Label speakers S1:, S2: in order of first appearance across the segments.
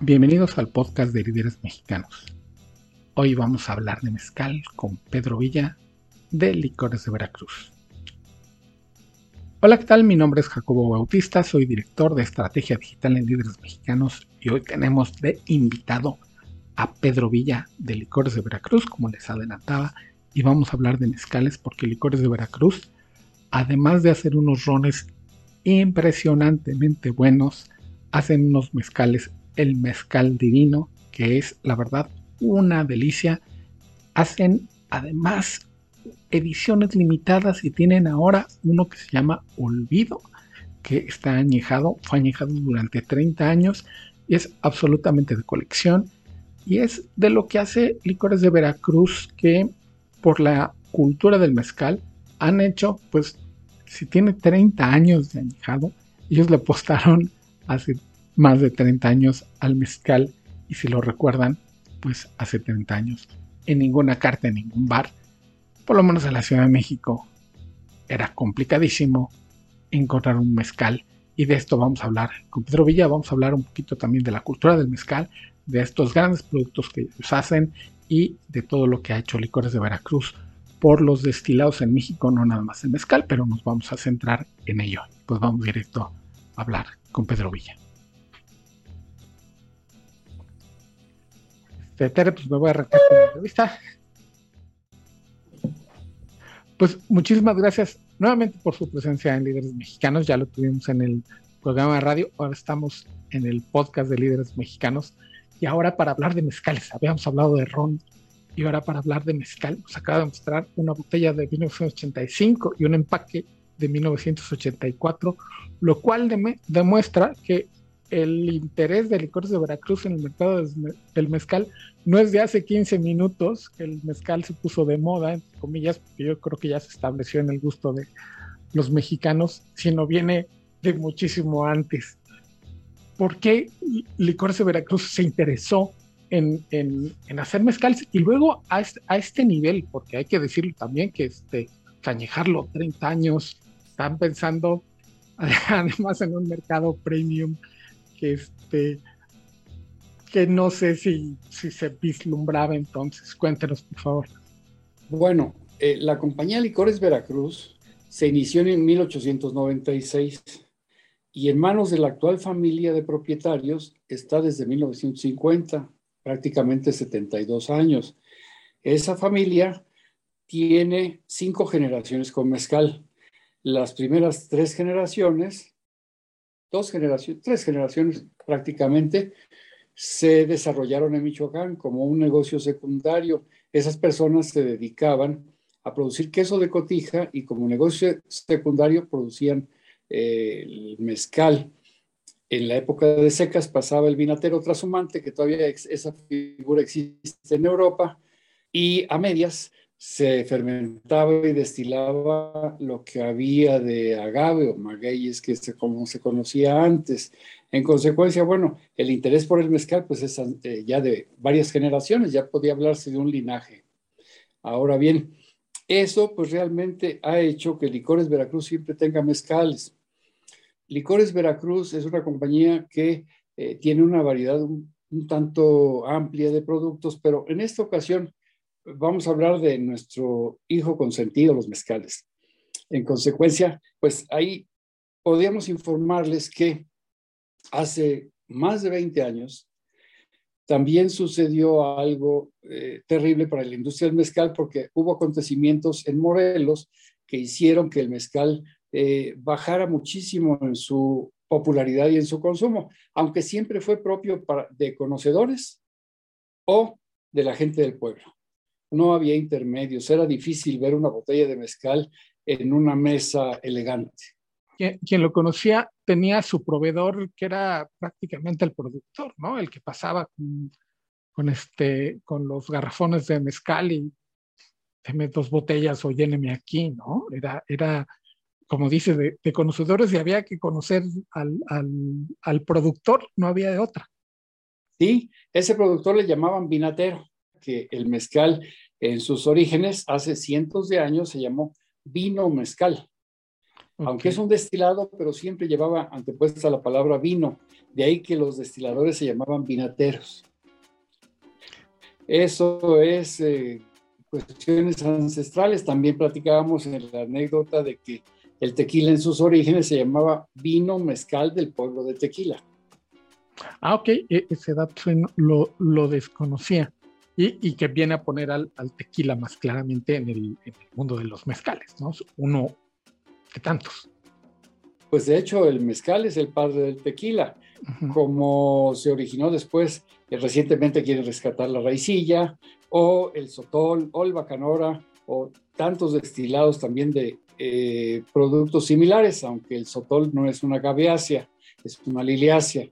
S1: Bienvenidos al podcast de líderes mexicanos. Hoy vamos a hablar de mezcal con Pedro Villa de Licores de Veracruz. Hola, ¿qué tal? Mi nombre es Jacobo Bautista, soy director de estrategia digital en líderes mexicanos y hoy tenemos de invitado a Pedro Villa de Licores de Veracruz, como les adelantaba, y vamos a hablar de mezcales porque Licores de Veracruz, además de hacer unos rones impresionantemente buenos, hacen unos mezcales el mezcal divino, que es la verdad una delicia. Hacen además ediciones limitadas y tienen ahora uno que se llama Olvido, que está añejado, fue añejado durante 30 años y es absolutamente de colección. Y es de lo que hace Licores de Veracruz que por la cultura del mezcal han hecho, pues, si tiene 30 años de añejado, ellos le apostaron hace más de 30 años al mezcal y si lo recuerdan, pues hace 30 años en ninguna carta, en ningún bar, por lo menos en la Ciudad de México, era complicadísimo encontrar un mezcal y de esto vamos a hablar con Pedro Villa, vamos a hablar un poquito también de la cultura del mezcal, de estos grandes productos que ellos hacen y de todo lo que ha hecho Licores de Veracruz por los destilados en México, no nada más el mezcal, pero nos vamos a centrar en ello. Pues vamos directo a hablar con Pedro Villa. Tere, pues me voy a arrancar con la entrevista. Pues muchísimas gracias nuevamente por su presencia en Líderes Mexicanos. Ya lo tuvimos en el programa de radio, ahora estamos en el podcast de Líderes Mexicanos. Y ahora para hablar de mezcales, habíamos hablado de ron y ahora para hablar de mezcal nos acaba de mostrar una botella de 1985 y un empaque de 1984, lo cual demuestra que el interés de licores de Veracruz en el mercado del mezcal no es de hace 15 minutos que el mezcal se puso de moda, entre comillas, porque yo creo que ya se estableció en el gusto de los mexicanos, sino viene de muchísimo antes. ¿Por qué Licores de Veracruz se interesó en, hacer mezcal y luego a este, nivel? Porque hay que decirlo también que este, cañejarlo 30 años, están pensando además en un mercado premium este que no sé si, si se vislumbraba entonces. Cuéntenos, por favor.
S2: Bueno, eh, la compañía Licores Veracruz se inició en 1896 y en manos de la actual familia de propietarios está desde 1950, prácticamente 72 años. Esa familia tiene cinco generaciones con mezcal. Las primeras tres generaciones dos generaciones, tres generaciones prácticamente, se desarrollaron en Michoacán como un negocio secundario. Esas personas se dedicaban a producir queso de cotija y como negocio secundario producían eh, el mezcal. En la época de secas pasaba el vinatero trashumante, que todavía esa figura existe en Europa, y a medias se fermentaba y destilaba lo que había de agave o magueyes, que se, como se conocía antes. En consecuencia, bueno, el interés por el mezcal, pues es eh, ya de varias generaciones, ya podía hablarse de un linaje. Ahora bien, eso pues realmente ha hecho que Licores Veracruz siempre tenga mezcales. Licores Veracruz es una compañía que eh, tiene una variedad un tanto amplia de productos, pero en esta ocasión vamos a hablar de nuestro hijo consentido, los mezcales. En consecuencia, pues ahí podríamos informarles que hace más de 20 años también sucedió algo eh, terrible para la industria del mezcal porque hubo acontecimientos en Morelos que hicieron que el mezcal eh, bajara muchísimo en su popularidad y en su consumo, aunque siempre fue propio de conocedores o de la gente del pueblo no había intermedios, era difícil ver una botella de mezcal en una mesa elegante.
S1: Quien, lo conocía tenía su proveedor que era prácticamente el productor, ¿no? El que pasaba con, este, con los garrafones de mezcal y deme dos botellas o lléneme aquí, ¿no? Era, era como dice, de, conocedores y había que conocer al, al productor, no había de otra.
S2: Sí, ese productor le llamaban vinatero que el mezcal en sus orígenes, hace cientos de años, se llamó vino mezcal. Aunque es un destilado, pero siempre llevaba antepuesta la palabra vino. De ahí que los destiladores se llamaban vinateros. Eso es eh, cuestiones ancestrales. También platicábamos en la anécdota de que el tequila en sus orígenes se llamaba vino mezcal del pueblo de Tequila.
S1: Ah, ok, e, ese dato lo, lo desconocía. Y, que viene a poner al, tequila más claramente en el, mundo de los mezcales, ¿no? Uno de tantos.
S2: Pues de hecho, el mezcal es el padre del tequila. Como se originó después, eh, recientemente quiere rescatar la raicilla, o el sotol, o el bacanora, o tantos destilados también de eh, productos similares, aunque el sotol no es una gaviácea, es una liliácea.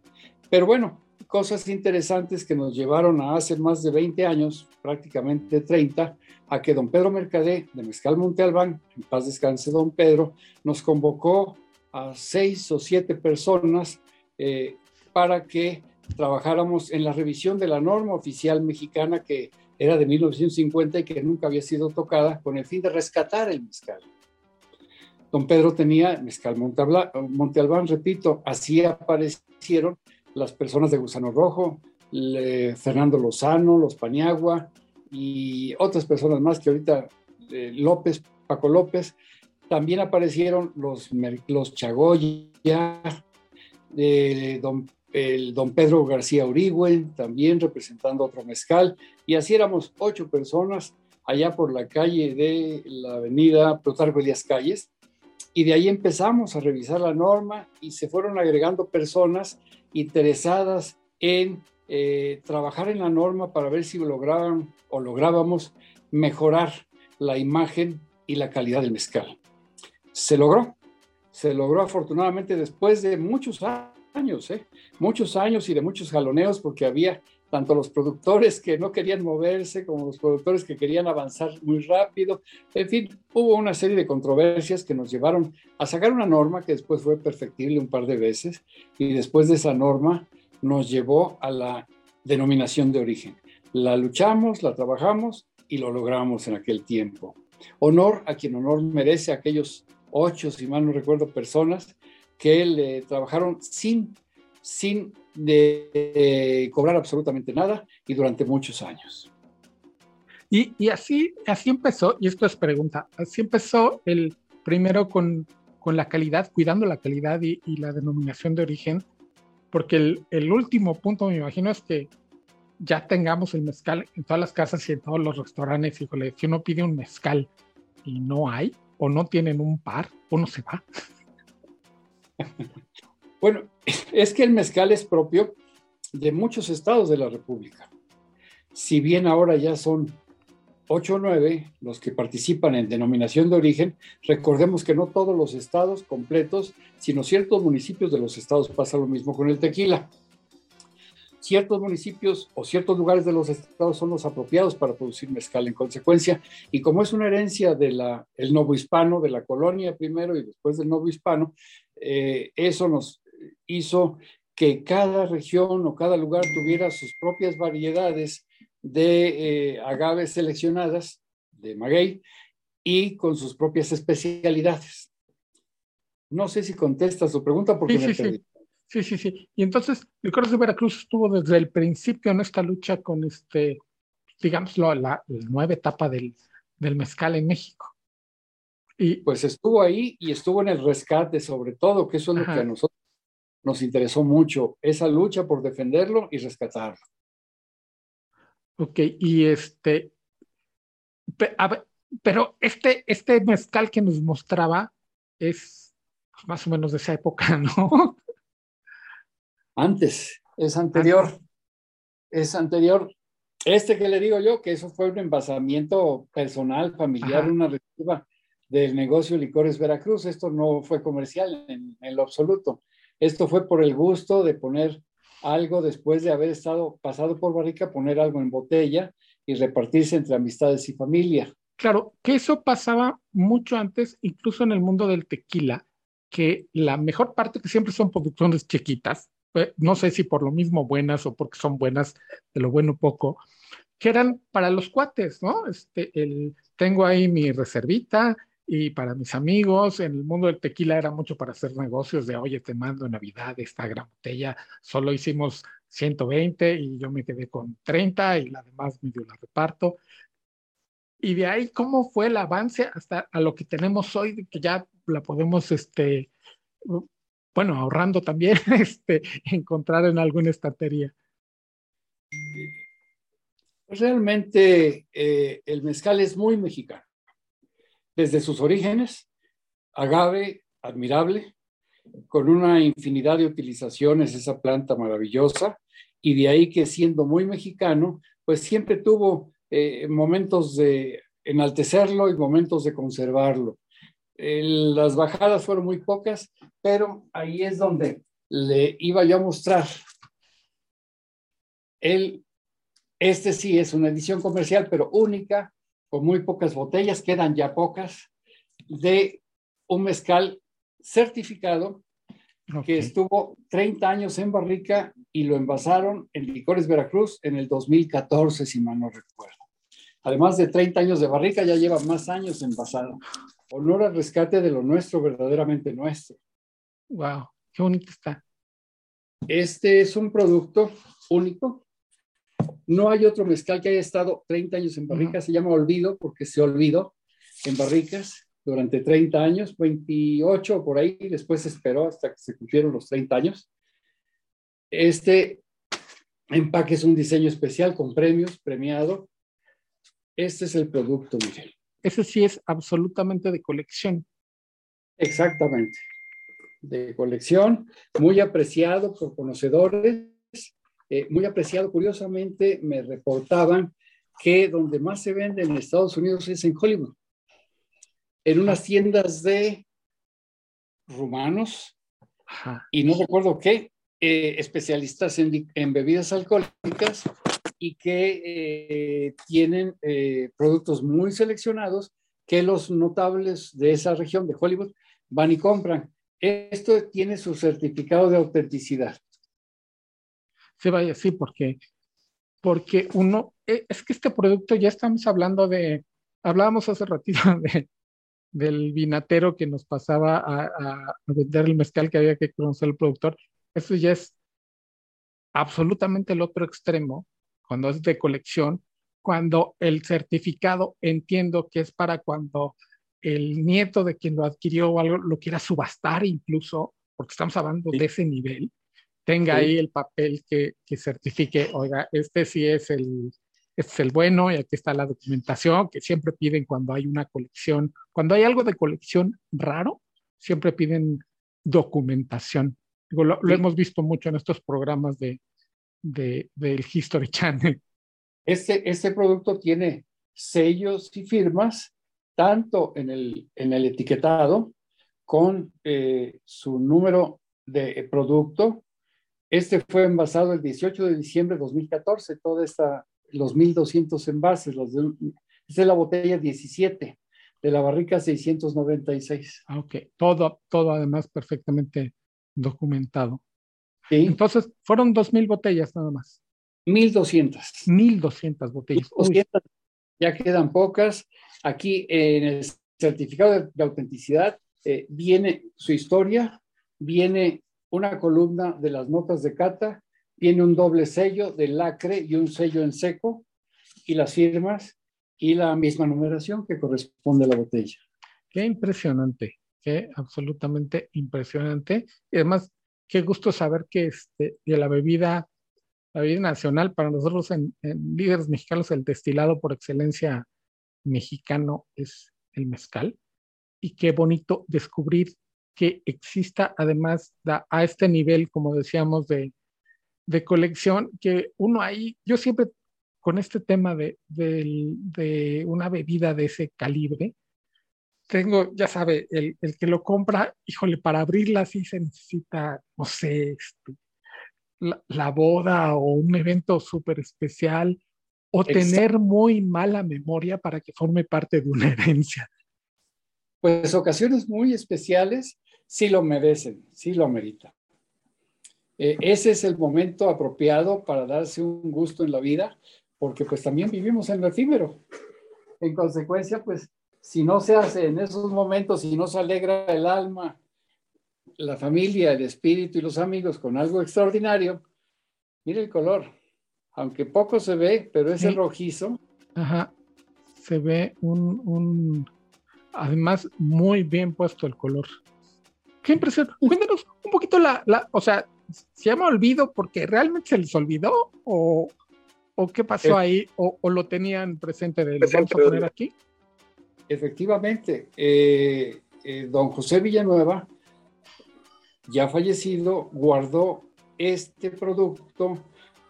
S2: Pero bueno, cosas interesantes que nos llevaron a hace más de 20 años, prácticamente 30, a que don Pedro Mercadé de Mezcal Monte Albán, en paz descanse don Pedro, nos convocó a seis o siete personas eh, para que trabajáramos en la revisión de la norma oficial mexicana que era de 1950 y que nunca había sido tocada con el fin de rescatar el mezcal. Don Pedro tenía mezcal Monte, Albán, repito, así aparecieron las personas de Gusano Rojo, Fernando Lozano, los Paniagua y otras personas más que ahorita, eh, López, Paco López, también aparecieron los, los Chagoya, eh, don, el don Pedro García Uribe, también representando otro mezcal, y así éramos ocho personas allá por la calle de la avenida Plutarco Díaz Calles, y de ahí empezamos a revisar la norma y se fueron agregando personas interesadas en eh, trabajar en la norma para ver si lograban o lográbamos mejorar la imagen y la calidad del mezcal. Se logró, se logró afortunadamente después de muchos años, ¿eh? muchos años y de muchos jaloneos, porque había tanto los productores que no querían moverse como los productores que querían avanzar muy rápido. En fin, hubo una serie de controversias que nos llevaron a sacar una norma que después fue perfectible un par de veces y después de esa norma nos llevó a la denominación de origen. La luchamos, la trabajamos y lo logramos en aquel tiempo. Honor a quien honor merece a aquellos ocho, si mal no recuerdo, personas que le trabajaron sin, sin de, cobrar absolutamente nada y durante muchos años.
S1: Y, así, así empezó, y esto es pregunta, así empezó el primero con, con la calidad, cuidando la calidad y, la denominación de origen, porque el, el, último punto, me imagino, es que ya tengamos el mezcal en todas las casas y en todos los restaurantes. Híjole, si uno pide un mezcal y no hay, o no tienen un par, uno se va.
S2: Bueno, es que el mezcal es propio de muchos estados de la República. Si bien ahora ya son ocho o nueve los que participan en denominación de origen, recordemos que no todos los estados completos, sino ciertos municipios de los estados pasa lo mismo con el tequila. Ciertos municipios o ciertos lugares de los estados son los apropiados para producir mezcal en consecuencia, y como es una herencia del novo hispano, de la colonia primero y después del novo hispano, eh, eso nos hizo que cada región o cada lugar tuviera sus propias variedades de eh, agaves seleccionadas de maguey y con sus propias especialidades. No sé si contestas su pregunta porque
S1: sí,
S2: me
S1: sí, perdí. Sí. sí, sí, Y entonces, el Corres de Veracruz estuvo desde el principio en esta lucha con este, digámoslo, la, nueva etapa del, del mezcal en México.
S2: Y, pues estuvo ahí y estuvo en el rescate sobre todo, que eso es lo que a nosotros nos interesó mucho esa lucha por defenderlo y rescatarlo.
S1: Ok, y este, pero este, este mezcal que nos mostraba es más o menos de esa época, ¿no?
S2: Antes, es anterior, es anterior. Este que le digo yo, que eso fue un envasamiento personal, familiar, una reserva del negocio Licores Veracruz. Esto no fue comercial en, en lo absoluto. Esto fue por el gusto de poner algo después de haber estado pasado por barrica, poner algo en botella y repartirse entre amistades y familia.
S1: Claro, que eso pasaba mucho antes, incluso en el mundo del tequila, que la mejor parte, que siempre son producciones chiquitas, eh, no sé si por lo mismo buenas o porque son buenas de lo bueno poco, que eran para los cuates, ¿no? Este, el, tengo ahí mi reservita, y para mis amigos. En el mundo del tequila era mucho para hacer negocios de, oye, te mando Navidad esta gran botella. Solo hicimos 120 y yo me quedé con 30 y la demás medio la reparto. Y de ahí, ¿cómo fue el avance hasta a lo que tenemos hoy, que ya la podemos, este, bueno, ahorrando también, este, encontrar en alguna estantería?
S2: Realmente eh, el mezcal es muy mexicano. Desde sus orígenes, agave, admirable, con una infinidad de utilizaciones, esa planta maravillosa, y de ahí que siendo muy mexicano, pues siempre tuvo eh, momentos de enaltecerlo y momentos de conservarlo. las bajadas fueron muy pocas, pero ahí es donde le iba yo a mostrar el este sí es una edición comercial, pero única, con muy pocas botellas, quedan ya pocas, de un mezcal certificado que estuvo 30 años en barrica y lo envasaron en Licores Veracruz en el 2014, si mal no recuerdo. Además de 30 años de barrica, ya lleva más años envasado. Honor al rescate de lo nuestro, verdaderamente nuestro.
S1: Wow, qué bonito está.
S2: Este es un producto único no hay otro mezcal que haya estado 30 años en barricas, se llama Olvido porque se olvidó en barricas durante 30 años, 28 por ahí, después se esperó hasta que se cumplieron los 30 años. Este empaque es un diseño especial con premios, premiado. Este es el producto, Miguel.
S1: Ese sí es absolutamente de colección.
S2: Exactamente. De colección, muy apreciado por conocedores eh, muy apreciado. Curiosamente, me reportaban que donde más se vende en Estados Unidos es en Hollywood, en unas tiendas de rumanos y no recuerdo qué, eh, especialistas en, bebidas alcohólicas y que eh, tienen productos muy seleccionados que los notables de esa región de Hollywood van y compran. Esto tiene su certificado de autenticidad
S1: se vaya así, porque, porque uno, e, es que este producto ya estamos hablando de, hablábamos hace ratito de, del vinatero que nos pasaba a, vender el mezcal que había que conocer el productor. Eso ya es absolutamente el otro extremo, cuando es de colección, cuando el certificado entiendo que es para cuando el nieto de quien lo adquirió o algo lo quiera subastar incluso, porque estamos hablando de ese nivel tenga ahí el papel que, que, certifique, oiga, este sí es el, este es el bueno y aquí está la documentación que siempre piden cuando hay una colección, cuando hay algo de colección raro, siempre piden documentación. Digo, lo, hemos visto mucho en estos programas de, de, del History Channel.
S2: Este, este producto tiene sellos y firmas, tanto en el, en el etiquetado con eh, su número de producto este fue envasado el 18 de diciembre de 2014, toda esta, los 1200 envases, los de, esta es la botella 17 de la barrica 696.
S1: Ah, ok, todo, todo además perfectamente documentado. Sí. Entonces, fueron 2.000 botellas nada más.
S2: 1.200.
S1: 1.200 botellas.
S2: ya quedan pocas. Aquí en el certificado de, autenticidad eh, viene su historia, viene una columna de las notas de cata, tiene un doble sello de lacre y un sello en seco, y las firmas y la misma numeración que corresponde a la botella.
S1: Qué impresionante, qué absolutamente impresionante. Y además, qué gusto saber que este, de la bebida, la bebida nacional, para nosotros en, en líderes mexicanos, el destilado por excelencia mexicano es el mezcal. Y qué bonito descubrir que exista además a este nivel, como decíamos, de, de, colección, que uno ahí, yo siempre con este tema de, de, una bebida de ese calibre, tengo, ya sabe, el, el, que lo compra, híjole, para abrirla sí se necesita, no sé, este, la, boda o un evento súper especial, o tener muy mala memoria para que forme parte de una herencia.
S2: Pues ocasiones muy especiales sí lo merecen, sí lo meritan. Eh, ese es el momento apropiado para darse un gusto en la vida, porque pues también vivimos en lo efímero. En consecuencia, pues si no se hace en esos momentos, si no se alegra el alma, la familia, el espíritu y los amigos con algo extraordinario, mire el color. Aunque poco se ve, pero ese rojizo.
S1: Ajá. Se ve un, un, además, muy bien puesto el color. Qué impresión. Cuéntanos un poquito la, la, o sea, ¿se llama olvido porque realmente se les olvidó o, o qué pasó ahí o, o, lo tenían presente de lo vamos a poner aquí?
S2: Efectivamente, eh, eh, don José Villanueva, ya fallecido, guardó este producto,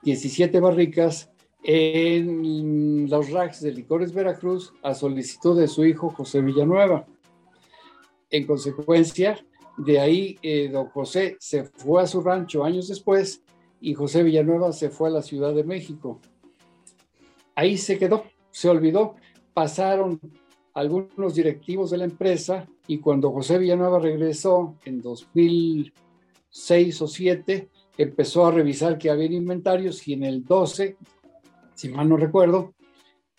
S2: 17 barricas, en los racks de licores Veracruz a solicitud de su hijo José Villanueva. En consecuencia, de ahí eh, don José se fue a su rancho años después y José Villanueva se fue a la Ciudad de México. Ahí se quedó, se olvidó. Pasaron algunos directivos de la empresa y cuando José Villanueva regresó en 2006 o 2007, empezó a revisar que había inventarios y en el 12, si mal no recuerdo,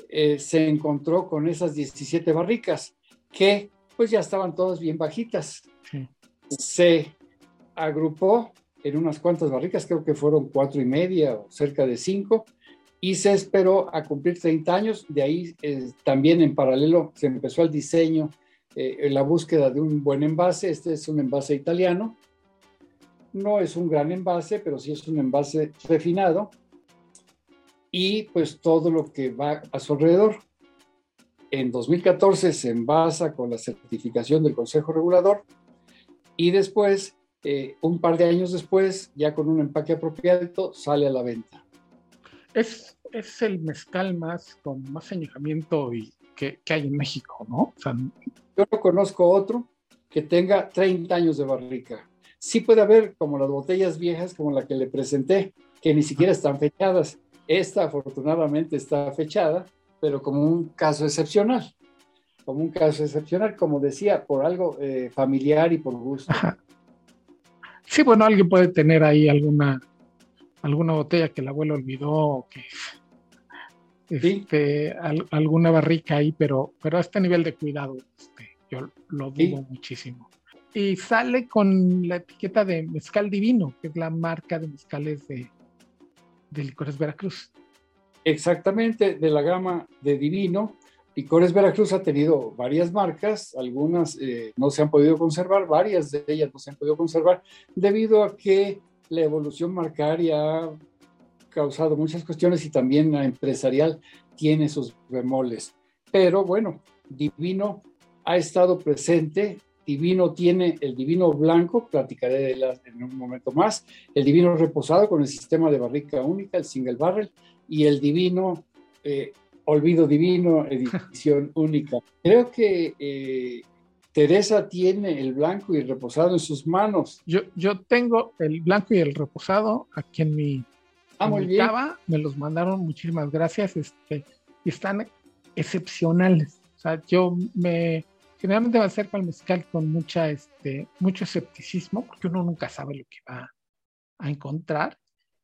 S2: eh, se encontró con esas 17 barricas que pues ya estaban todas bien bajitas. Se agrupó en unas cuantas barricas, creo que fueron cuatro y media o cerca de cinco, y se esperó a cumplir 30 años. De ahí eh, también en paralelo se empezó el diseño, eh, la búsqueda de un buen envase. Este es un envase italiano. No es un gran envase, pero sí es un envase refinado. Y pues todo lo que va a su alrededor. En 2014 se envasa con la certificación del Consejo Regulador y después, eh, un par de años después, ya con un empaque apropiado, sale a la venta
S1: es, es el mezcal más con más añejamiento y que, que, hay en México, ¿no?
S2: Yo no conozco otro que tenga 30 años de barrica. Sí puede haber como las botellas viejas como la que le presenté, que ni siquiera están fechadas. Esta afortunadamente está fechada, pero como un caso excepcional. Como un caso excepcional, como decía, por algo eh, familiar y por gusto.
S1: Sí, bueno, alguien puede tener ahí alguna alguna botella que el abuelo olvidó, que este, alguna barrica ahí, pero, pero a este nivel de cuidado, este, yo lo dudo muchísimo. Y sale con la etiqueta de Mezcal Divino, que es la marca de mezcales de, de Licores Veracruz.
S2: Exactamente, de la gama de Divino. Licores Veracruz ha tenido varias marcas, algunas eh, no se han podido conservar, varias de ellas no se han podido conservar, debido a que la evolución marcaria ha causado muchas cuestiones y también la empresarial tiene sus bemoles. Pero bueno, Divino ha estado presente. Divino tiene el divino blanco, platicaré de él en un momento más, el divino reposado con el sistema de barrica única, el single barrel, y el divino eh, olvido divino, edición única. Creo que eh, Teresa tiene el blanco y el reposado en sus manos.
S1: Yo, yo tengo el blanco y el reposado aquí en mi,
S2: ah, muy bien. Cava.
S1: Me los mandaron, muchísimas gracias. Este, están excepcionales. O sea, yo me generalmente me acerco al mezcal con mucha, este, mucho escepticismo, porque uno nunca sabe lo que va a encontrar,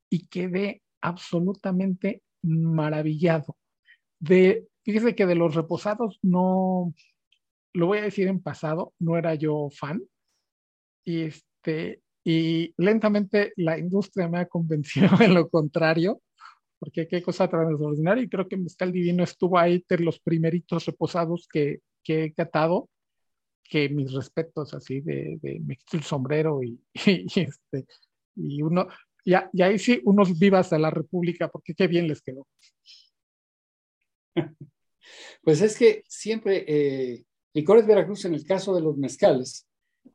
S1: y quedé absolutamente maravillado. De, fíjese que de los reposados no, lo voy a decir en pasado, no era yo fan. Y, este, y lentamente la industria me ha convencido de lo contrario, porque qué cosa tan extraordinaria. Y creo que Mezcal Divino estuvo ahí de los primeritos reposados que, que he catado, que mis respetos así de, de me quito el sombrero y, y, este, y uno, y ahí sí, unos vivas a la República, porque qué bien les quedó.
S2: Pues es que siempre eh, Licores Veracruz en el caso de los mezcales,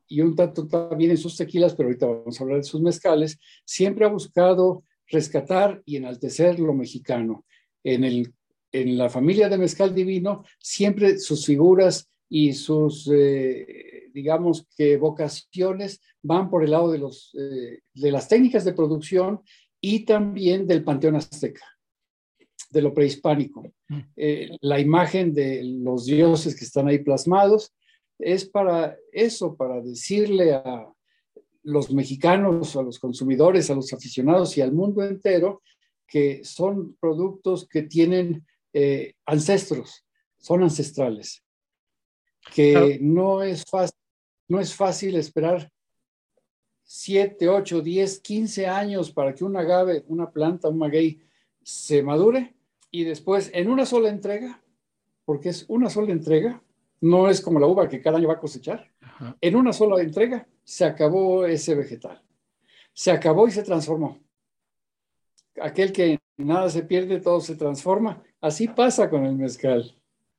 S2: y un tanto también en sus tequilas, pero ahorita vamos a hablar de sus mezcales, siempre ha buscado rescatar y enaltecer lo mexicano. En, el, en la familia de Mezcal Divino, siempre sus figuras y sus, eh, digamos que vocaciones van por el lado de, los, eh, de las técnicas de producción y también del Panteón Azteca de lo prehispánico. Mm. Eh, la imagen de los dioses que están ahí plasmados es para eso, para decirle a los mexicanos, a los consumidores, a los aficionados y al mundo entero que son productos que tienen eh, ancestros, son ancestrales. que no, es fácil, no es fácil esperar 7, 8, 10, 15 años para que un agave, una planta, un maguey, se madure y después en una sola entrega, porque es una sola entrega, no es como la uva que cada año va a cosechar, en una sola entrega se acabó ese vegetal. Se acabó y se transformó. Aquel que nada se pierde, todo se transforma. Así pasa con el mezcal.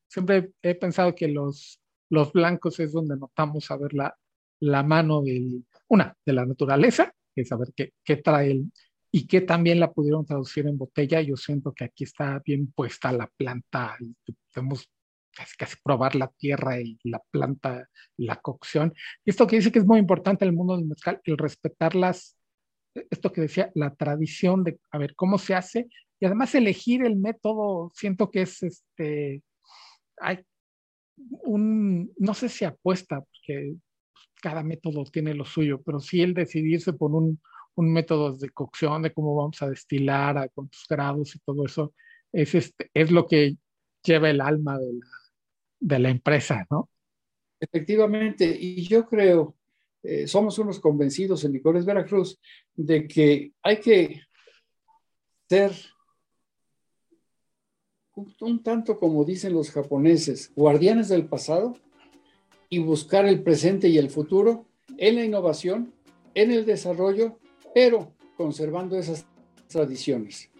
S1: Siempre he pensado que los, los blancos es donde notamos a ver la, la mano del, una, de la naturaleza, que es saber qué, qué trae el, y que también la pudieron traducir en botella. Yo siento que aquí está bien puesta la planta y podemos casi, casi probar la tierra y la planta, la cocción. Esto que dice que es muy importante en el mundo del mezcal, el respetar las, esto que decía, la tradición de a ver cómo se hace y además elegir el método, siento que es este, hay un, no sé si apuesta, porque cada método tiene lo suyo, pero sí el decidirse por un, un método de cocción, de cómo vamos a destilar, a cuántos grados y todo eso, es, este, es lo que lleva el alma de la, de la empresa, ¿no?
S2: Efectivamente, y yo creo, eh, somos unos convencidos en Licores Veracruz de que hay que ser un tanto como dicen los japoneses, guardianes del pasado y buscar el presente y el futuro en la innovación, en el desarrollo, pero conservando esas tradiciones.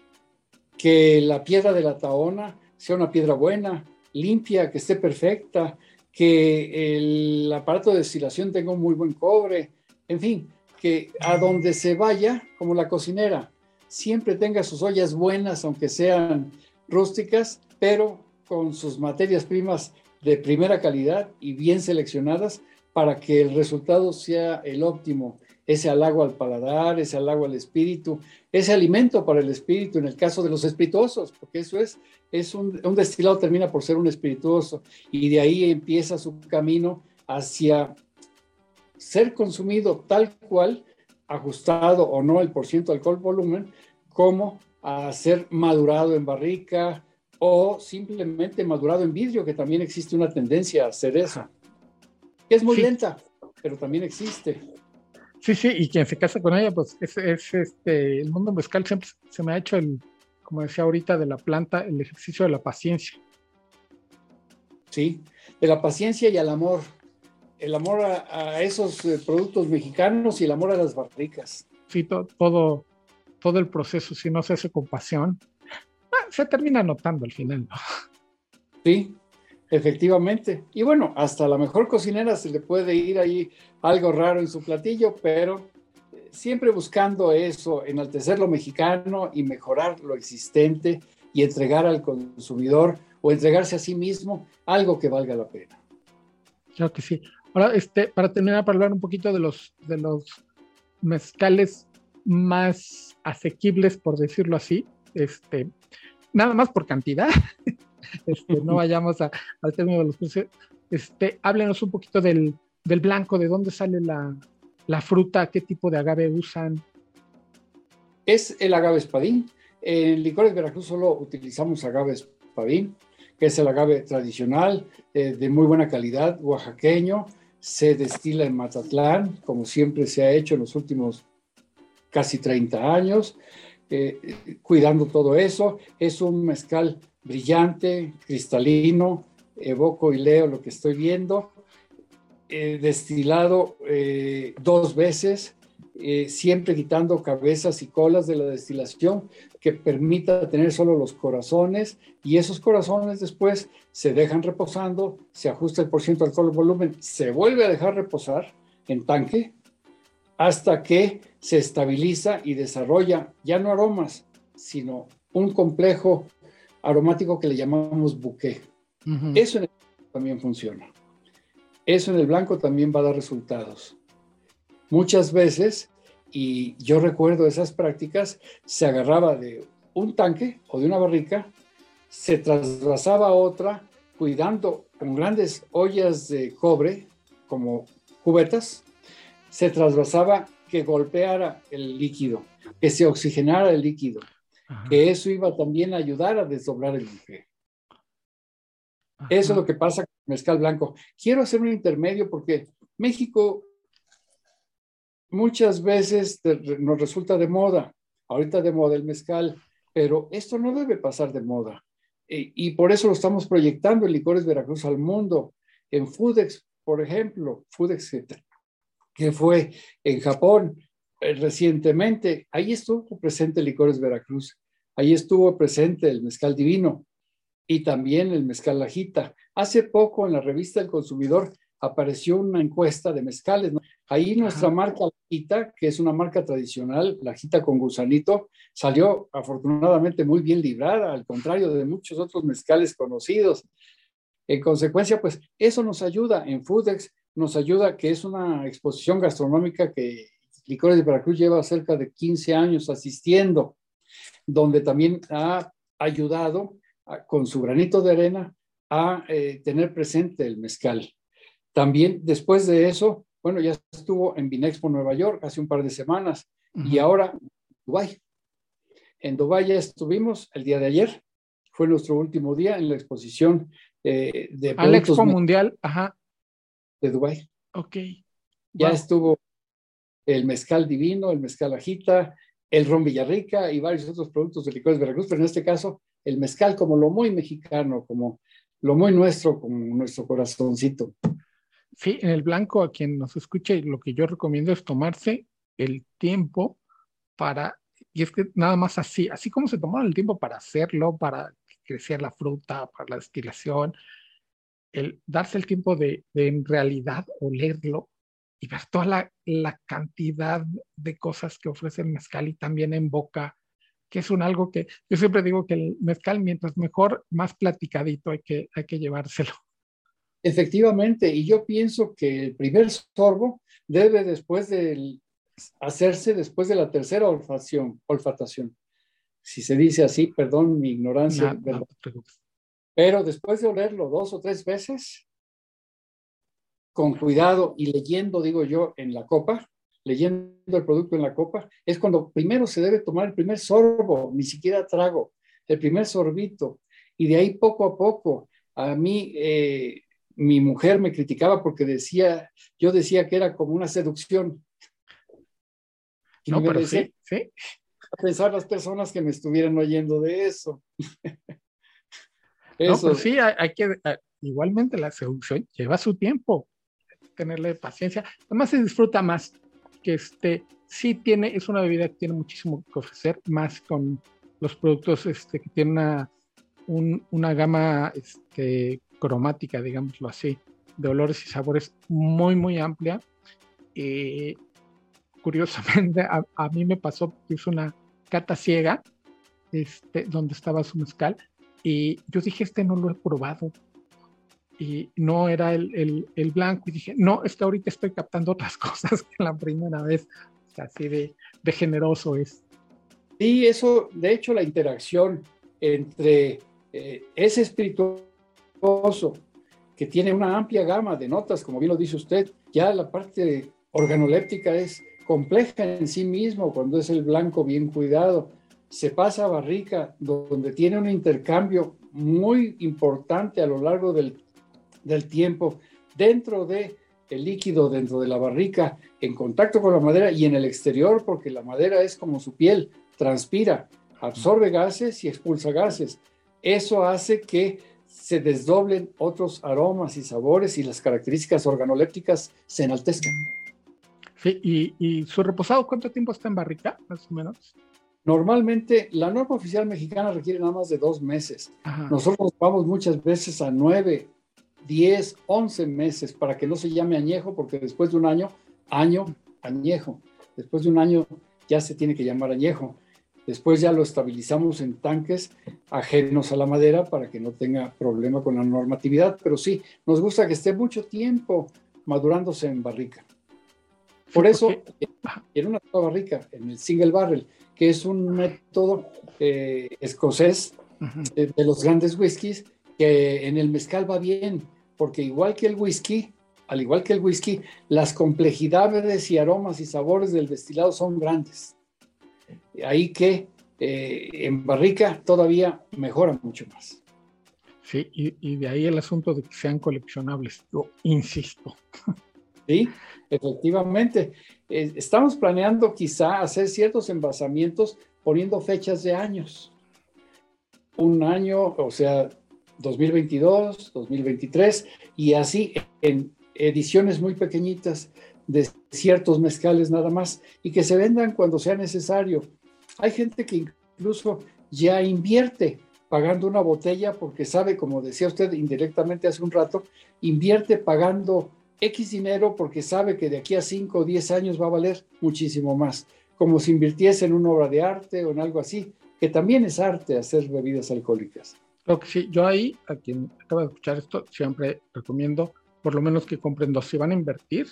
S2: Que la piedra de la taona sea una piedra buena, limpia, que esté perfecta, que el aparato de destilación tenga un muy buen cobre, en fin, que a donde se vaya, como la cocinera, siempre tenga sus ollas buenas, aunque sean rústicas, pero con sus materias primas de primera calidad y bien seleccionadas para que el resultado sea el óptimo, ese halago al paladar, ese halago al espíritu, ese alimento para el espíritu en el caso de los espirituosos, porque eso es, es un, un destilado termina por ser un espirituoso y de ahí empieza su camino hacia ser consumido tal cual, ajustado o no el porciento alcohol volumen, como a ser madurado en barrica, o simplemente madurado en vidrio, que también existe una tendencia a hacer eso. Es muy lenta, pero también existe.
S1: Sí, sí, y quien se casa con ella, pues es, este, el mundo mezcal siempre se me ha hecho el, como decía ahorita, de la planta, el ejercicio de la paciencia.
S2: Sí, de la paciencia y al amor. El amor a, esos eh, productos mexicanos y el amor a las barricas.
S1: Sí, todo, todo el proceso, si no se hace con pasión, se termina notando al final, ¿no?
S2: Sí, efectivamente. Y bueno, hasta la mejor cocinera se le puede ir ahí algo raro en su platillo, pero eh, siempre buscando eso, enaltecer lo mexicano y mejorar lo existente y entregar al consumidor o entregarse a sí mismo algo que valga la pena.
S1: Claro que sí. Ahora, este, para terminar, para hablar un poquito de los, de los mezcales más asequibles, por decirlo así, este, nada más por cantidad, este, no vayamos a, al término de los precios, este, háblenos un poquito del, del blanco, de dónde sale la, la, fruta, qué tipo de agave usan.
S2: Es el agave espadín. En Licores Veracruz solo utilizamos agave espadín, que es el agave tradicional, eh, de muy buena calidad, oaxaqueño, se destila en Matatlán, como siempre se ha hecho en los últimos casi 30 años. Eh, cuidando todo eso. Es un mezcal brillante, cristalino, evoco y leo lo que estoy viendo. Eh, destilado eh, dos veces, siempre quitando cabezas y colas de la destilación que permita tener solo los corazones y esos corazones después se dejan reposando, se ajusta el porcentaje alcohol volumen, se vuelve a dejar reposar en tanque hasta que se estabiliza y desarrolla ya no aromas, sino un complejo aromático que le llamamos bouquet. Eso en el blanco también funciona. Eso en el blanco también va a dar resultados. Muchas veces, y yo recuerdo esas prácticas, se agarraba de un tanque o de una barrica, se trasvasaba a otra, cuidando con grandes ollas de cobre, como cubetas, se trasvasaba que golpeara el líquido, que se oxigenara el líquido, que eso iba también a ayudar a desdoblar el. Eso es lo que pasa con el mezcal blanco. Quiero hacer un intermedio porque México muchas veces nos resulta de moda, ahorita de moda el mezcal, pero esto no debe pasar de moda. Y, por eso lo estamos proyectando en Licores Veracruz al mundo. En Foodex, por ejemplo, Foodex que fue en Japón eh, recientemente, ahí estuvo presente Licores Veracruz, ahí estuvo presente el mezcal divino y también el mezcal lajita. Hace poco en la revista El Consumidor apareció una encuesta de mezcales. Ahí nuestra marca Lajita, que es una marca tradicional, Lajita con gusanito, salió afortunadamente muy bien librada, al contrario de muchos otros mezcales conocidos. En consecuencia, pues eso nos ayuda en Foodex, nos ayuda que es una exposición gastronómica que Licores de Veracruz lleva cerca de 15 años asistiendo, donde también ha ayudado con su granito de arena a eh, tener presente el mezcal. También después de eso, bueno, ya estuvo en Binexpo Nueva York hace un par de semanas y ahora Dubái. En Dubái ya estuvimos el día de ayer, fue nuestro último día en la exposición eh, de
S1: Al Expo Mundial, ajá.
S2: De Dubái.
S1: Ok.
S2: Ya estuvo el mezcal divino, el mezcal ajita, el ron Villarrica y varios otros productos de licores de Veracruz, pero en este caso el mezcal como lo muy mexicano, como lo muy nuestro, como nuestro corazoncito.
S1: Sí, en el blanco, a quien nos escuche, lo que yo recomiendo es tomarse el tiempo para, y es que nada más así, así como se tomaron el tiempo para hacerlo, para crecer la fruta, para la destilación, el darse el tiempo de, en realidad olerlo y ver toda la, la, cantidad de cosas que ofrece el mezcal y también en boca, que es un algo que yo siempre digo que el mezcal, mientras mejor, más platicadito hay que, hay que llevárselo.
S2: Efectivamente, y yo pienso que el primer sorbo debe después de hacerse después de la tercera olfacción, olfatación. Si se dice así, perdón mi ignorancia, pero después de olerlo dos o tres veces, con cuidado y leyendo, digo yo, en la copa, leyendo el producto en la copa, es cuando primero se debe tomar el primer sorbo, ni siquiera trago, el primer sorbito, y de ahí poco a poco. A mí, eh, mi mujer me criticaba porque decía, yo decía que era como una seducción.
S1: Y no, pero sí, sí.
S2: A pensar las personas que me estuvieran oyendo de eso.
S1: eso. No, pero sí, hay, que, igualmente la seducción lleva su tiempo, tenerle paciencia, además se disfruta más, que este, sí tiene, es una bebida que tiene muchísimo que ofrecer, más con los productos este, que tienen una, una gama este, cromática, digámoslo así, de olores y sabores muy, muy amplia. Eh, curiosamente, a, mí me pasó que hice una cata ciega, este, donde estaba su mezcal, y yo dije, este no lo he probado. Y no era el, el, blanco, y dije, no, es que ahorita estoy captando otras cosas que la primera vez. Así de, de generoso es.
S2: Sí, eso, de hecho, la interacción entre eh, ese espiritual que tiene una amplia gama de notas, como bien lo dice usted. Ya la parte organoléptica es compleja en sí mismo cuando es el blanco bien cuidado. Se pasa a barrica, donde tiene un intercambio muy importante a lo largo del, del tiempo dentro de el líquido dentro de la barrica en contacto con la madera y en el exterior porque la madera es como su piel, transpira, absorbe gases y expulsa gases. Eso hace que se desdoblen otros aromas y sabores y las características organolépticas se enaltezcan.
S1: Sí, y, su reposado cuánto tiempo está en barrica, más o menos?
S2: Normalmente la norma oficial mexicana requiere nada más de dos meses. Nosotros vamos muchas veces a nueve, diez, once meses para que no se llame añejo, porque después de un año, año, añejo. Después de un año ya se tiene que llamar añejo. Después ya lo estabilizamos en tanques ajenos a la madera para que no tenga problema con la normatividad, pero sí, nos gusta que esté mucho tiempo madurándose en barrica. Por eso, en una barrica, en el single barrel, que es un método eh, escocés de, de los grandes whiskies, que en el mezcal va bien, porque igual que el whisky, al igual que el whisky, las complejidades y aromas y sabores del destilado son grandes ahí que eh, en barrica todavía mejora mucho más.
S1: Sí, y, de ahí el asunto de que sean coleccionables, yo insisto.
S2: Sí, efectivamente. Eh, estamos planeando quizá hacer ciertos envasamientos poniendo fechas de años. Un año, o sea, 2022, 2023, y así en ediciones muy pequeñitas de ciertos mezcales nada más, y que se vendan cuando sea necesario. Hay gente que incluso ya invierte pagando una botella porque sabe, como decía usted indirectamente hace un rato, invierte pagando X dinero porque sabe que de aquí a 5 o 10 años va a valer muchísimo más, como si invirtiese en una obra de arte o en algo así, que también es arte hacer bebidas alcohólicas.
S1: Lo que sí, yo ahí, a quien acaba de escuchar esto, siempre recomiendo por lo menos que compren dos. Si van a invertir,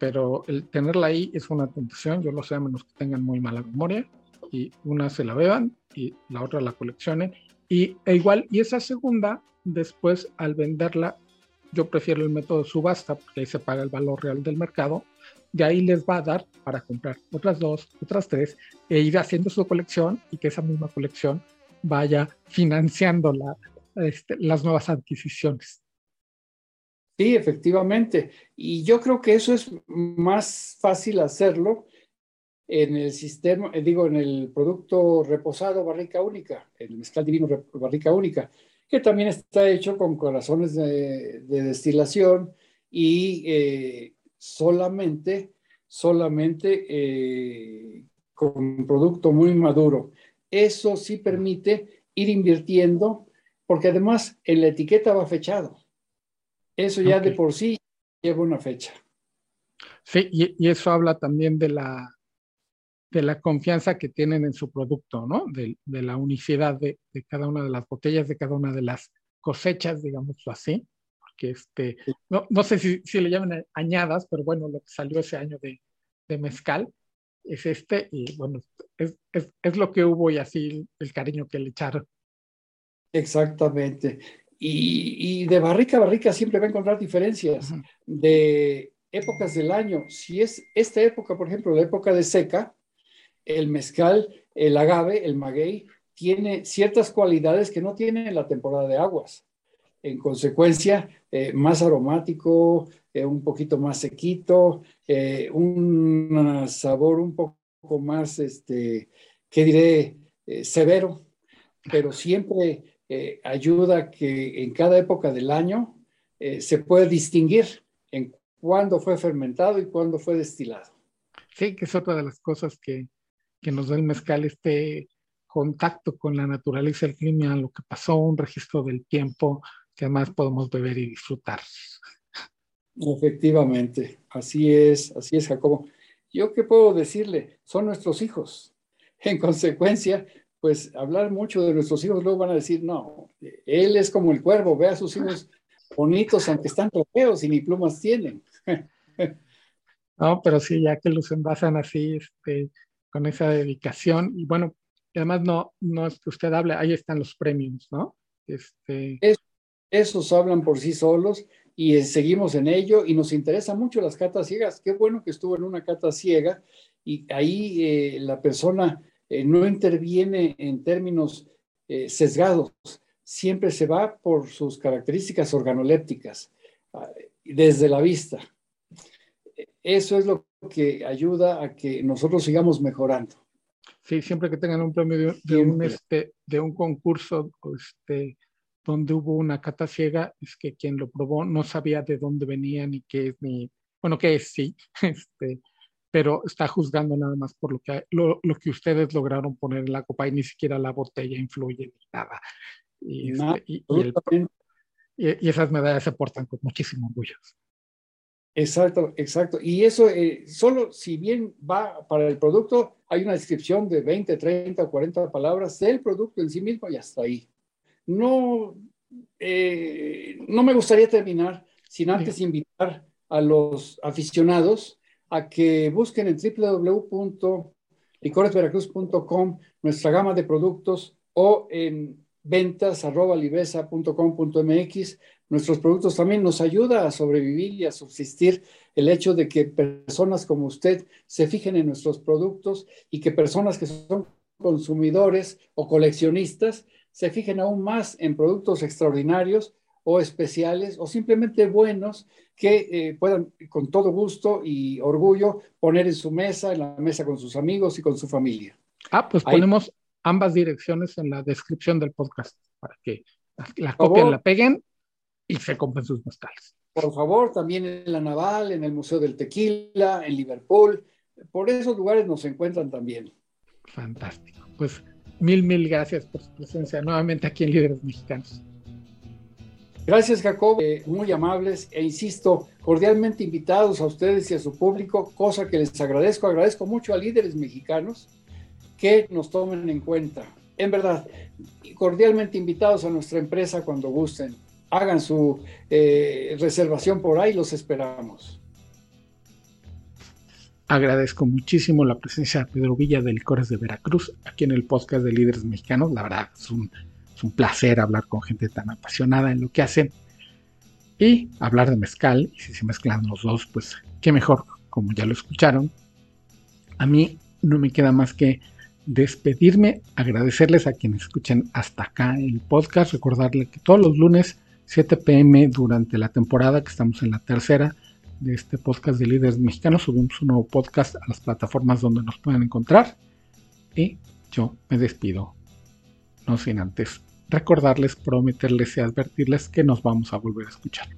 S1: pero el tenerla ahí es una tentación, yo lo sé a menos que tengan muy mala memoria, y una se la beban y la otra la coleccionen, y e igual, y esa segunda, después al venderla, yo prefiero el método de subasta, porque ahí se paga el valor real del mercado, de ahí les va a dar para comprar otras dos, otras tres, e ir haciendo su colección y que esa misma colección vaya financiando este, las nuevas adquisiciones.
S2: Sí, efectivamente. Y yo creo que eso es más fácil hacerlo en el sistema, eh, digo, en el producto reposado barrica única, el mezcal divino barrica única, que también está hecho con corazones de, destilación y eh, solamente, solamente eh, con un producto muy maduro. Eso sí permite ir invirtiendo, porque además en la etiqueta va fechado. Eso ya de por sí lleva una fecha.
S1: Sí, y, eso habla también de la, de la confianza que tienen en su producto, ¿no? De, la unicidad de, cada una de las botellas, de cada una de las cosechas, digámoslo así. Porque este, no, no sé si, si, le llaman añadas, pero bueno, lo que salió ese año de, de mezcal, es este, y bueno, es, es, es, lo que hubo y así el cariño que le echaron.
S2: Exactamente. Y, y de barrica a barrica siempre va a encontrar diferencias de épocas del año. Si es esta época, por ejemplo, la época de seca, el mezcal, el agave, el maguey, tiene ciertas cualidades que no tiene en la temporada de aguas. En consecuencia, eh, más aromático, eh, un poquito más sequito, eh, un sabor un poco más, este, ¿qué diré?, severo, pero siempre ayuda a que en cada época del año se puede distinguir en cuándo fue fermentado y cuándo fue destilado.
S1: Sí, que es otra de las cosas que, que nos da el mezcal, este contacto con la naturaleza, el clima, lo que pasó, un registro del tiempo que además podemos beber y disfrutar.
S2: Efectivamente, así es, así es, Jacobo. Yo qué puedo decirle, son nuestros hijos. En consecuencia, pues hablar mucho de nuestros hijos, luego van a decir, no, él es como el cuervo, ve a sus hijos bonitos, aunque están feos y ni plumas tienen.
S1: No, pero sí, ya que los envasan así, este, con esa dedicación, y bueno, además no, no es que usted hable, ahí están los premios, ¿no?
S2: Este... esos hablan por sí solos y eh, seguimos en ello y nos interesa mucho las catas ciegas. Qué bueno que estuvo en una cata ciega y ahí eh, la persona eh, no interviene en términos sesgados, siempre se va por sus características organolépticas ah, desde la vista. Eso es lo que ayuda a que nosotros sigamos mejorando.
S1: Sí, siempre que tengan un premio de, un, este, de un concurso, este, donde hubo una cata ciega, es que quien lo probó no sabía de dónde venía ni qué es, ni, bueno, qué es, sí, este, pero está juzgando nada más por lo que, lo, que ustedes lograron poner en la copa y ni siquiera la botella influye ni nada. Y, este, y, esas medallas se portan con muchísimo orgullo.
S2: Exacto, exacto. Y eso, eh, solo si bien va para el producto, hay una descripción de 20, 30, 40 palabras del producto en sí mismo y hasta ahí no, eh, no me gustaría terminar sin antes invitar a los aficionados a que busquen en www.licoresveracruz.com nuestra gama de productos o en ventas.libesa.com.mx. Nuestros productos también nos ayuda a sobrevivir y a subsistir el hecho de que personas como usted se fijen en nuestros productos y que personas que son consumidores o coleccionistas se fijen aún más en productos extraordinarios o especiales o simplemente buenos que eh, puedan con todo gusto y orgullo poner en su mesa, en la mesa con sus amigos y con su familia.
S1: Ah, pues ponemos ambas direcciones en la descripción del podcast para que la copien, la peguen y se compren sus mezcales.
S2: Por favor, también en la Naval, en el Museo del Tequila, en Liverpool. Por esos lugares nos encuentran también.
S1: Fantástico. Pues mil, mil gracias por su presencia nuevamente aquí en Líderes Mexicanos.
S2: Gracias, Jacob. Eh, muy amables e insisto, cordialmente invitados a ustedes y a su público, cosa que les agradezco. Agradezco mucho a líderes mexicanos que nos tomen en cuenta. En verdad, cordialmente invitados a nuestra empresa cuando gusten. Hagan su eh, reservación por ahí, los esperamos.
S1: Agradezco muchísimo la presencia de Pedro Villa de Licores de Veracruz aquí en el podcast de Líderes Mexicanos. La verdad, es un es un placer hablar con gente tan apasionada en lo que hacen y hablar de mezcal. Y si se mezclan los dos, pues qué mejor, como ya lo escucharon. A mí no me queda más que despedirme, agradecerles a quienes escuchen hasta acá el podcast, recordarles que todos los lunes 7 pm durante la temporada, que estamos en la tercera de este podcast de líderes mexicanos, subimos un nuevo podcast a las plataformas donde nos pueden encontrar. Y yo me despido, no sin antes recordarles, prometerles y advertirles que nos vamos a volver a escuchar.